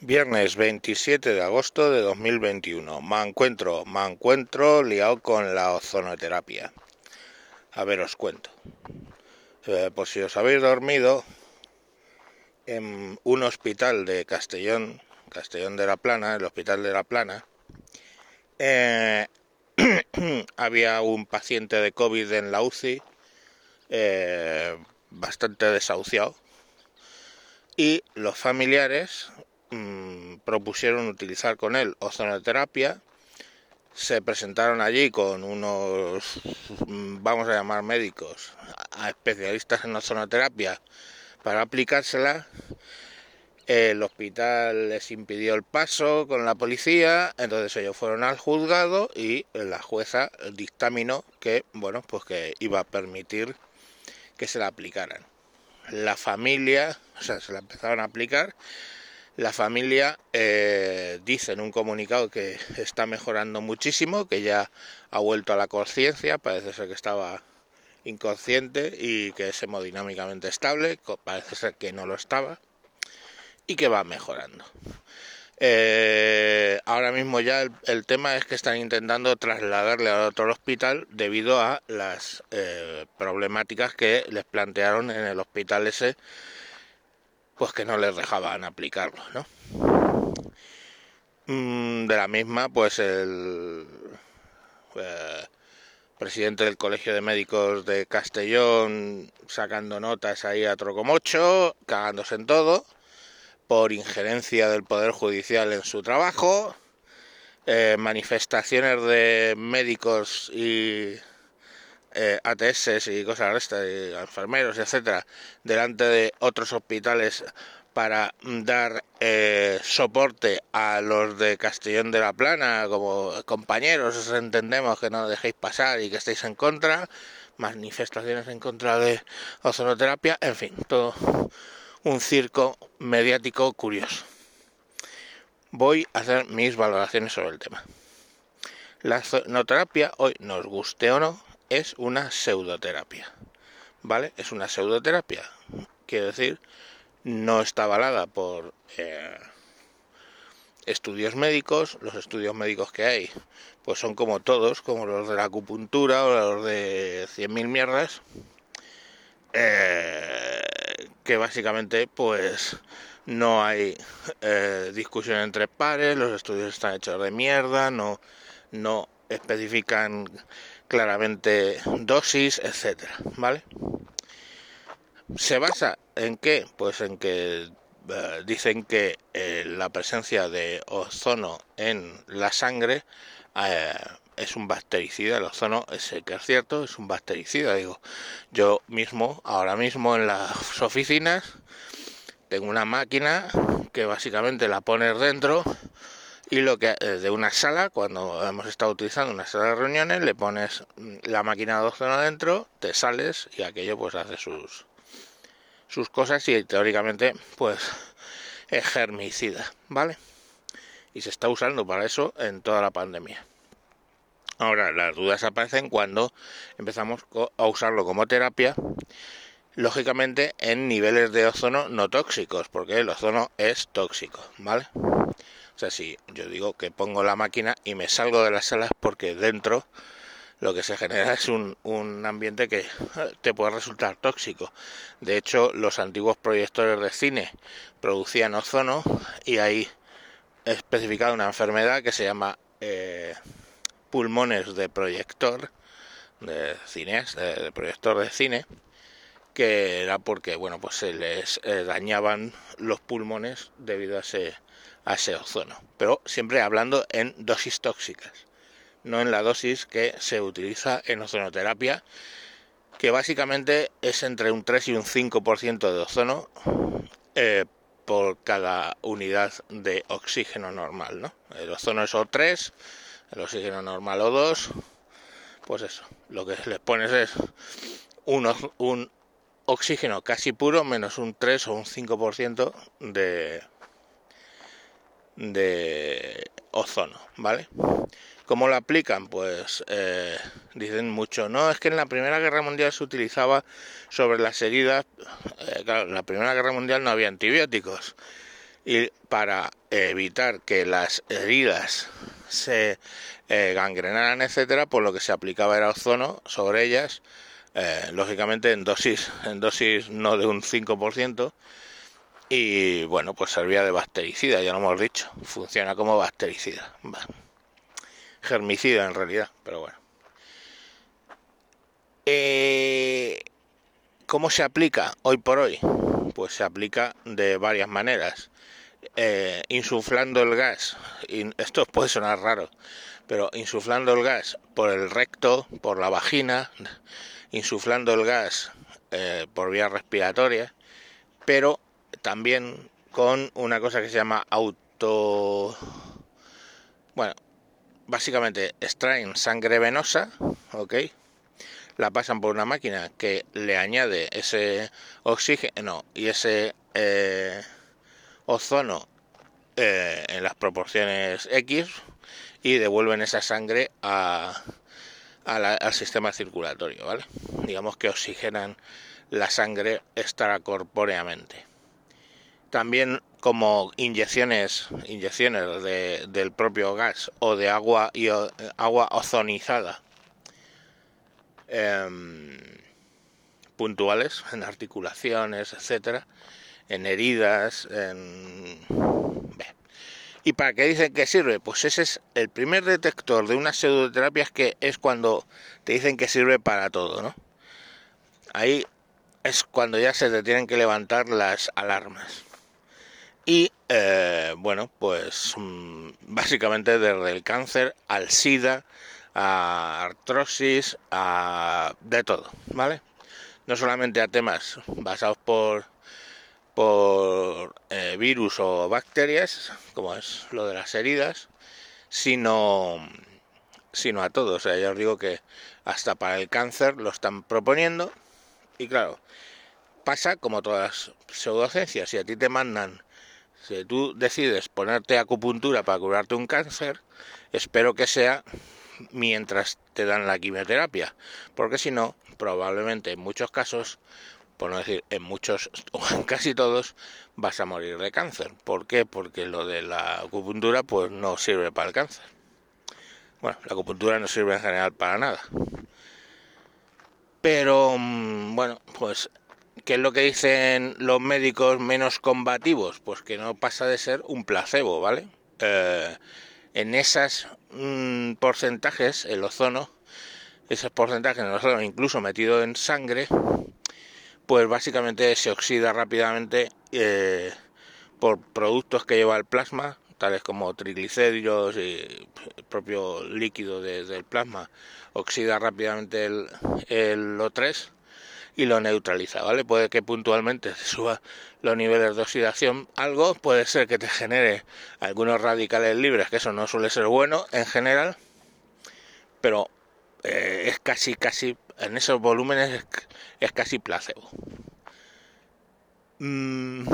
Viernes 27 de agosto de 2021. Me encuentro, me encuentro liado con la ozonoterapia. A ver, os cuento. Eh, por si os habéis dormido, en un hospital de Castellón, Castellón de la Plana, el hospital de la Plana, eh, había un paciente de COVID en la UCI, eh, bastante desahuciado, y los familiares mmm, propusieron utilizar con él ozonoterapia. Se presentaron allí con unos, mm, vamos a llamar médicos, a especialistas en ozonoterapia para aplicársela. El hospital les impidió el paso con la policía, entonces ellos fueron al juzgado y la jueza dictaminó que, bueno, pues que iba a permitir que se la aplicaran. La familia, o sea, se la empezaron a aplicar la familia eh, dice en un comunicado que está mejorando muchísimo, que ya ha vuelto a la conciencia, parece ser que estaba inconsciente y que es hemodinámicamente estable, parece ser que no lo estaba y que va mejorando. Eh, ahora mismo ya el, tema es que están intentando trasladarle a otro hospital debido a las eh, problemáticas que les plantearon en el hospital ese pues que no les dejaban aplicarlo, ¿no? Mm, de la misma, pues el eh, presidente del Colegio de Médicos de Castellón sacando notas ahí a trocomocho, cagándose en todo, por injerencia del Poder Judicial en su trabajo, eh, manifestaciones de médicos y eh, ATS y cosas de estas, y enfermeros, etcétera, delante de otros hospitales para dar eh, soporte a los de Castellón de la Plana como compañeros, os entendemos que no dejéis pasar y que estéis en contra, manifestaciones en contra de ozonoterapia, en fin, todo un circo mediático curioso. Voy a hacer mis valoraciones sobre el tema. La ozonoterapia, hoy nos guste o no, es una pseudoterapia. ¿Vale? Es una pseudoterapia. Quiero decir, no está avalada por eh, estudios médicos. Los estudios médicos que hay, pues son como todos, como los de la acupuntura o los de 100.000 mierdas. Eh, que básicamente, pues no hay eh, discusión entre pares, los estudios están hechos de mierda, no, no especifican claramente dosis, etcétera, ¿vale? Se basa en qué? Pues en que eh, dicen que eh, la presencia de ozono en la sangre eh, es un bactericida, el ozono es que es cierto, es un bactericida, digo. Yo mismo, ahora mismo en las oficinas, tengo una máquina que básicamente la pones dentro y lo que eh, de una sala, cuando hemos estado utilizando una sala de reuniones, le pones mm, la máquina de ozono adentro, te sales y aquello pues hace sus sus cosas y teóricamente pues es germicida, ¿vale? Y se está usando para eso en toda la pandemia. Ahora, las dudas aparecen cuando empezamos a usarlo como terapia, lógicamente en niveles de ozono no tóxicos, porque el ozono es tóxico, ¿vale? O sea, si yo digo que pongo la máquina y me salgo de las salas porque dentro lo que se genera es un, un ambiente que te puede resultar tóxico. De hecho, los antiguos proyectores de cine producían ozono y hay especificado una enfermedad que se llama eh, pulmones de proyector de cines, de, proyector de cine, que era porque bueno pues se les eh, dañaban los pulmones debido a ese a ese ozono, pero siempre hablando en dosis tóxicas, no en la dosis que se utiliza en ozonoterapia, que básicamente es entre un 3 y un 5% de ozono eh, por cada unidad de oxígeno normal, ¿no? El ozono es O3, el oxígeno normal O2, pues eso, lo que les pones es un, un oxígeno casi puro menos un 3 o un 5% de, de ozono, ¿vale? ¿Cómo lo aplican? Pues eh, dicen mucho, no, es que en la Primera Guerra Mundial se utilizaba sobre las heridas, eh, claro, en la Primera Guerra Mundial no había antibióticos y para evitar que las heridas se eh, gangrenaran, etcétera, pues lo que se aplicaba era ozono sobre ellas, eh, lógicamente en dosis, en dosis no de un 5%, y bueno, pues servía de bactericida, ya lo hemos dicho, funciona como bactericida, germicida en realidad, pero bueno. Eh, ¿Cómo se aplica hoy por hoy? Pues se aplica de varias maneras. Eh, insuflando el gas, esto puede sonar raro, pero insuflando el gas por el recto, por la vagina, insuflando el gas eh, por vía respiratoria, pero también con una cosa que se llama auto... Bueno, básicamente extraen sangre venosa, ¿ok? La pasan por una máquina que le añade ese oxígeno y ese eh, ozono eh, en las proporciones X y devuelven esa sangre a, al sistema circulatorio, ¿vale? Digamos que oxigenan la sangre extracorpóreamente. También como inyecciones, inyecciones de, del propio gas o de agua, y, agua ozonizada em, puntuales en articulaciones, etcétera, en heridas, en... ¿Y para qué dicen que sirve? Pues ese es el primer detector de unas pseudoterapias que es cuando te dicen que sirve para todo, ¿no? Ahí es cuando ya se te tienen que levantar las alarmas. Y eh, bueno, pues mm, básicamente desde el cáncer al SIDA, a artrosis, a de todo, ¿vale? No solamente a temas basados por por eh, virus o bacterias, como es lo de las heridas, sino, sino a todos. O sea, ya os digo que hasta para el cáncer lo están proponiendo. Y claro, pasa como todas las pseudociencias. Si a ti te mandan, si tú decides ponerte acupuntura para curarte un cáncer, espero que sea mientras te dan la quimioterapia. Porque si no, probablemente en muchos casos por no decir en muchos o en casi todos, vas a morir de cáncer. ¿Por qué? Porque lo de la acupuntura pues no sirve para el cáncer. Bueno, la acupuntura no sirve en general para nada. Pero mm, bueno, pues ¿qué es lo que dicen los médicos menos combativos? Pues que no pasa de ser un placebo, ¿vale? Eh, en esos mm, porcentajes, el ozono, esos porcentajes en el ozono, incluso metido en sangre, pues básicamente se oxida rápidamente eh, por productos que lleva el plasma, tales como triglicéridos y el propio líquido del plasma, oxida rápidamente el O3 y lo neutraliza, ¿vale? Puede que puntualmente se suba los niveles de oxidación algo, puede ser que te genere algunos radicales libres, que eso no suele ser bueno en general, pero eh, es casi, casi, en esos volúmenes es, casi placebo. Mm,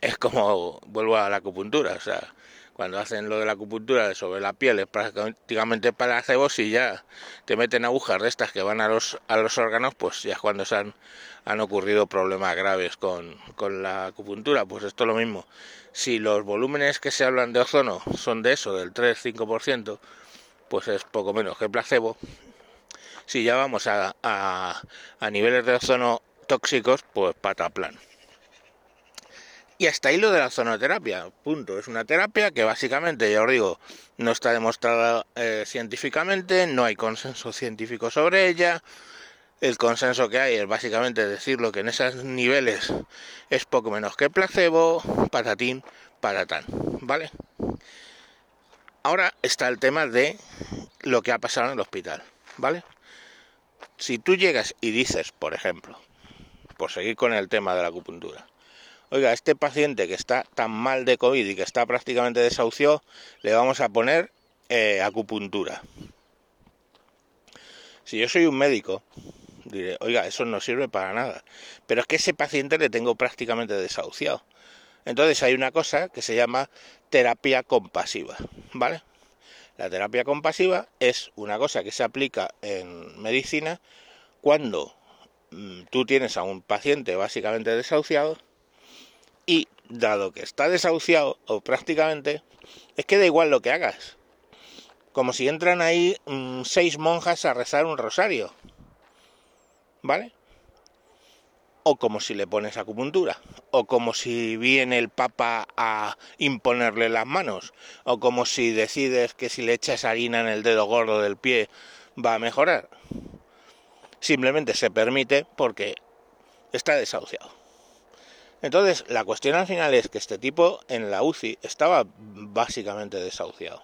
es como, vuelvo a la acupuntura, o sea, cuando hacen lo de la acupuntura sobre la piel es prácticamente placebo, si ya te meten agujas de estas que van a los, a los órganos, pues ya es cuando se han, han ocurrido problemas graves con, con la acupuntura, pues esto es lo mismo. Si los volúmenes que se hablan de ozono son de eso, del 3-5%, pues es poco menos que placebo si ya vamos a, a, niveles de ozono tóxicos, pues pataplan. Y hasta ahí lo de la ozonoterapia, punto. Es una terapia que básicamente, ya os digo, no está demostrada eh, científicamente, no hay consenso científico sobre ella. El consenso que hay es básicamente decirlo que en esos niveles es poco menos que placebo, patatín, patatán, ¿vale? Ahora está el tema de lo que ha pasado en el hospital, ¿vale? Si tú llegas y dices, por ejemplo, por seguir con el tema de la acupuntura, oiga, este paciente que está tan mal de COVID y que está prácticamente desahuciado, le vamos a poner eh, acupuntura. Si yo soy un médico, diré, oiga, eso no sirve para nada. Pero es que ese paciente le tengo prácticamente desahuciado. Entonces hay una cosa que se llama terapia compasiva, ¿vale? La terapia compasiva es una cosa que se aplica en medicina cuando mm, tú tienes a un paciente básicamente desahuciado y dado que está desahuciado, o prácticamente, es que da igual lo que hagas. Como si entran ahí mm, seis monjas a rezar un rosario. ¿Vale? O como si le pones acupuntura, o como si viene el Papa a imponerle las manos, o como si decides que si le echas harina en el dedo gordo del pie va a mejorar. Simplemente se permite porque está desahuciado. Entonces, la cuestión al final es que este tipo en la UCI estaba básicamente desahuciado.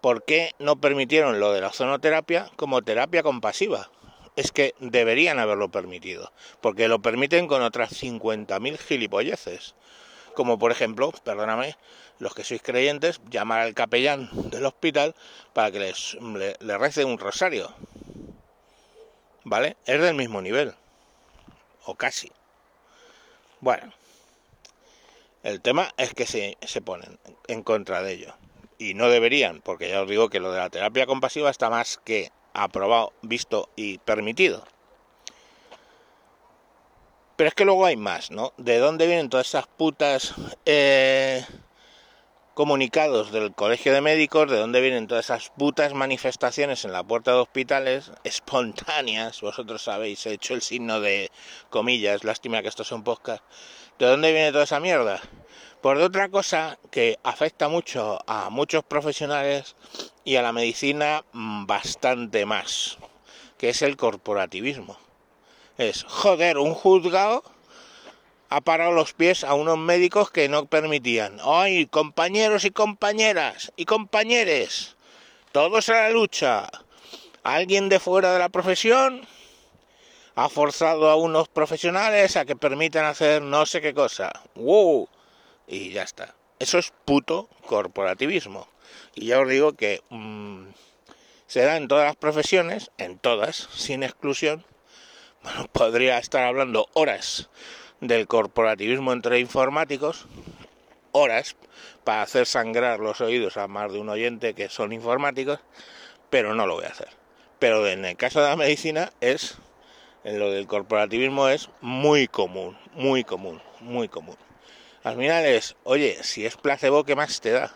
¿Por qué no permitieron lo de la zonoterapia como terapia compasiva? Es que deberían haberlo permitido, porque lo permiten con otras 50.000 gilipolleces. Como por ejemplo, perdóname, los que sois creyentes, llamar al capellán del hospital para que les, le, le rece un rosario. ¿Vale? Es del mismo nivel o casi. Bueno, el tema es que se, se ponen en contra de ello. Y no deberían, porque ya os digo que lo de la terapia compasiva está más que aprobado, visto y permitido. Pero es que luego hay más, ¿no? ¿De dónde vienen todas esas putas eh, comunicados del Colegio de Médicos, de dónde vienen todas esas putas manifestaciones en la puerta de hospitales, espontáneas, vosotros sabéis, he hecho el signo de comillas, lástima que esto es un podcast, ¿de dónde viene toda esa mierda? Por de otra cosa que afecta mucho a muchos profesionales y a la medicina mm, bastante más, que es el corporativismo. Es, joder, un juzgado ha parado los pies a unos médicos que no permitían. ¡Ay, compañeros y compañeras y compañeres! Todos a la lucha. Alguien de fuera de la profesión ha forzado a unos profesionales a que permitan hacer no sé qué cosa. ¡Wow! Y ya está. Eso es puto corporativismo. Y ya os digo que mmm, se da en todas las profesiones, en todas, sin exclusión. Bueno, podría estar hablando horas del corporativismo entre informáticos, horas para hacer sangrar los oídos a más de un oyente que son informáticos, pero no lo voy a hacer. Pero en el caso de la medicina es, en lo del corporativismo es muy común, muy común, muy común. Al final es, oye, si es placebo, ¿qué más te da?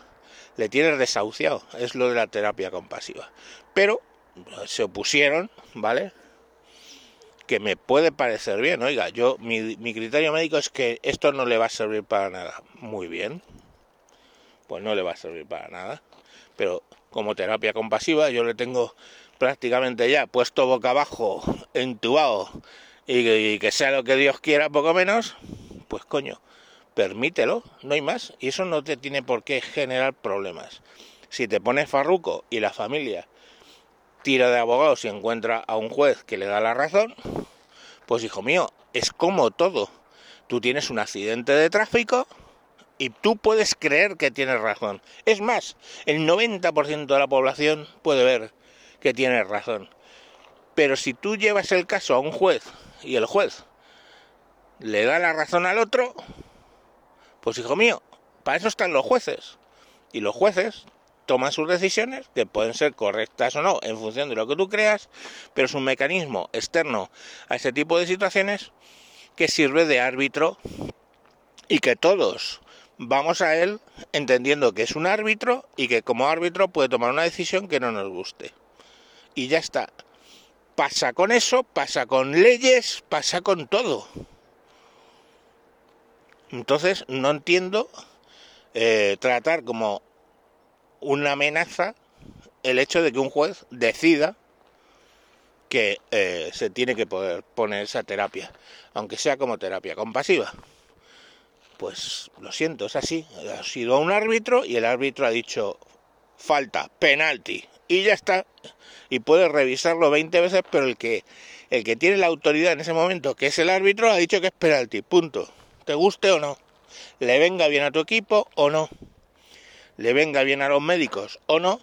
Le tienes desahuciado, es lo de la terapia compasiva. Pero se opusieron, ¿vale? Que me puede parecer bien. Oiga, yo mi, mi criterio médico es que esto no le va a servir para nada. Muy bien. Pues no le va a servir para nada. Pero como terapia compasiva yo le tengo prácticamente ya puesto boca abajo, entubado y, y que sea lo que Dios quiera, poco menos, pues coño, permítelo, no hay más. Y eso no te tiene por qué generar problemas. Si te pones farruco y la familia tira de abogados y encuentra a un juez que le da la razón, pues hijo mío, es como todo. Tú tienes un accidente de tráfico y tú puedes creer que tienes razón. Es más, el 90% de la población puede ver que tienes razón. Pero si tú llevas el caso a un juez y el juez le da la razón al otro, pues hijo mío, para eso están los jueces. Y los jueces toman sus decisiones, que pueden ser correctas o no en función de lo que tú creas, pero es un mecanismo externo a ese tipo de situaciones que sirve de árbitro y que todos vamos a él entendiendo que es un árbitro y que como árbitro puede tomar una decisión que no nos guste. Y ya está. Pasa con eso, pasa con leyes, pasa con todo. Entonces no entiendo eh, tratar como una amenaza el hecho de que un juez decida que eh, se tiene que poder poner esa terapia, aunque sea como terapia compasiva. Pues lo siento, es así. Ha sido un árbitro y el árbitro ha dicho falta, penalti, y ya está. Y puede revisarlo 20 veces, pero el que, el que tiene la autoridad en ese momento, que es el árbitro, ha dicho que es penalti, punto. Te guste o no, le venga bien a tu equipo o no le venga bien a los médicos o no,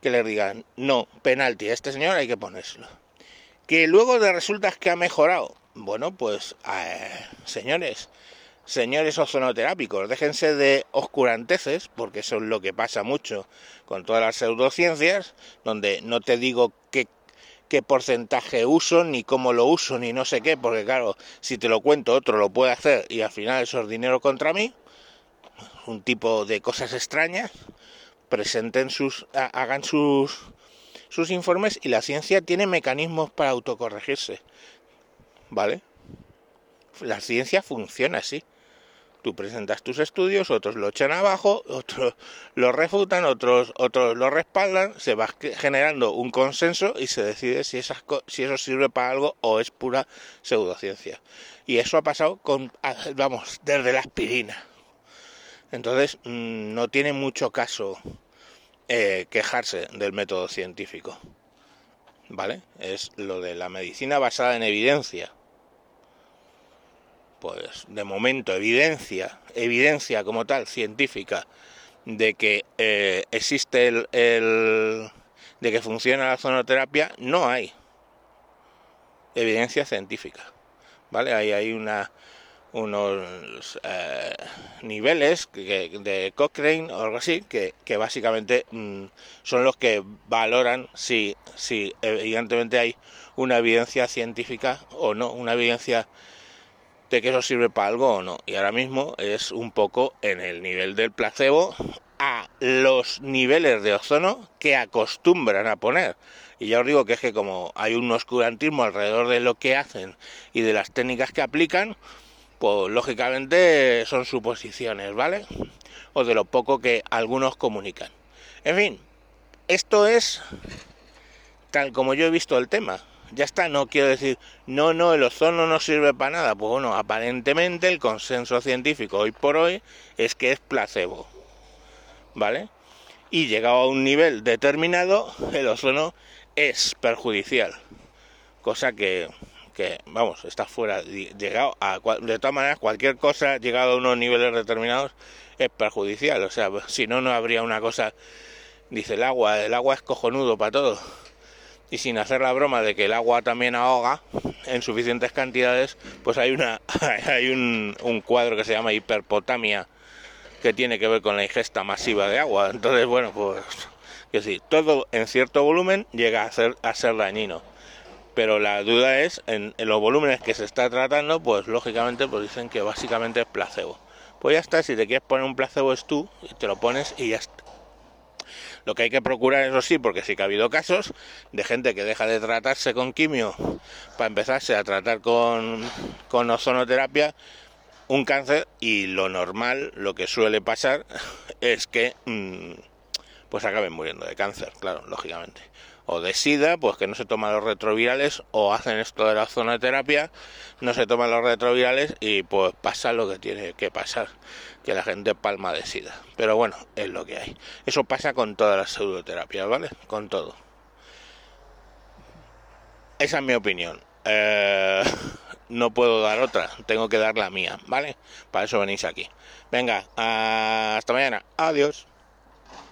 que le digan, no, penalti, a este señor hay que ponérselo. Que luego de resulta que ha mejorado. Bueno, pues, eh, señores, señores ozonoterápicos, déjense de oscuranteces, porque eso es lo que pasa mucho con todas las pseudociencias, donde no te digo qué, qué porcentaje uso, ni cómo lo uso, ni no sé qué, porque claro, si te lo cuento otro lo puede hacer y al final eso es dinero contra mí, un tipo de cosas extrañas, presenten sus, hagan sus, sus informes y la ciencia tiene mecanismos para autocorregirse, ¿vale? La ciencia funciona así. Tú presentas tus estudios, otros lo echan abajo, otros lo refutan, otros, otros lo respaldan, se va generando un consenso y se decide si, esas, si eso sirve para algo o es pura pseudociencia. Y eso ha pasado con, vamos, desde la aspirina. Entonces, mm, no tiene mucho caso eh, quejarse del método científico. ¿Vale? Es lo de la medicina basada en evidencia pues de momento evidencia, evidencia como tal científica de que eh, existe el, de que funciona la zonoterapia, no hay evidencia científica, ¿vale? Ahí hay una unos eh, niveles de Cochrane o algo así que, que básicamente mm, son los que valoran si, si evidentemente hay una evidencia científica o no, una evidencia de que eso sirve para algo o no. Y ahora mismo es un poco en el nivel del placebo a los niveles de ozono que acostumbran a poner. Y ya os digo que es que como hay un oscurantismo alrededor de lo que hacen y de las técnicas que aplican, pues lógicamente son suposiciones, ¿vale? O de lo poco que algunos comunican. En fin, esto es tal como yo he visto el tema ya está, no quiero decir, no, no, el ozono no sirve para nada. Pues bueno, aparentemente el consenso científico hoy por hoy es que es placebo, ¿vale? Y llegado a un nivel determinado, el ozono es perjudicial, cosa que, que vamos, está fuera, llegado de todas maneras, cualquier cosa llegado a unos niveles determinados es perjudicial, o sea, si no, no habría una cosa, dice el agua, el agua es cojonudo para todo y sin hacer la broma de que el agua también ahoga en suficientes cantidades, pues hay una hay un, un cuadro que se llama hiperpotamia que tiene que ver con la ingesta masiva de agua. Entonces, bueno, pues que sí, todo en cierto volumen llega a ser a ser dañino. Pero la duda es en, los volúmenes que se está tratando, pues lógicamente pues dicen que básicamente es placebo. Pues ya está, si te quieres poner un placebo es tú, y te lo pones y ya está. Lo que hay que procurar, eso sí, porque sí que ha habido casos de gente que deja de tratarse con quimio para empezarse a tratar con, con ozonoterapia un cáncer y lo normal, lo que suele pasar es que mm, pues acaben muriendo de cáncer, claro, lógicamente o de SIDA, pues que no se toman los retrovirales o hacen esto de la zona de terapia, no se toman los retrovirales y pues pasa lo que tiene que pasar, que la gente palma de SIDA. Pero bueno, es lo que hay. Eso pasa con todas las pseudoterapias, ¿vale? Con todo. Esa es mi opinión. Eh, no puedo dar otra, tengo que dar la mía, ¿vale? Para eso venís aquí. Venga, hasta mañana. Adiós.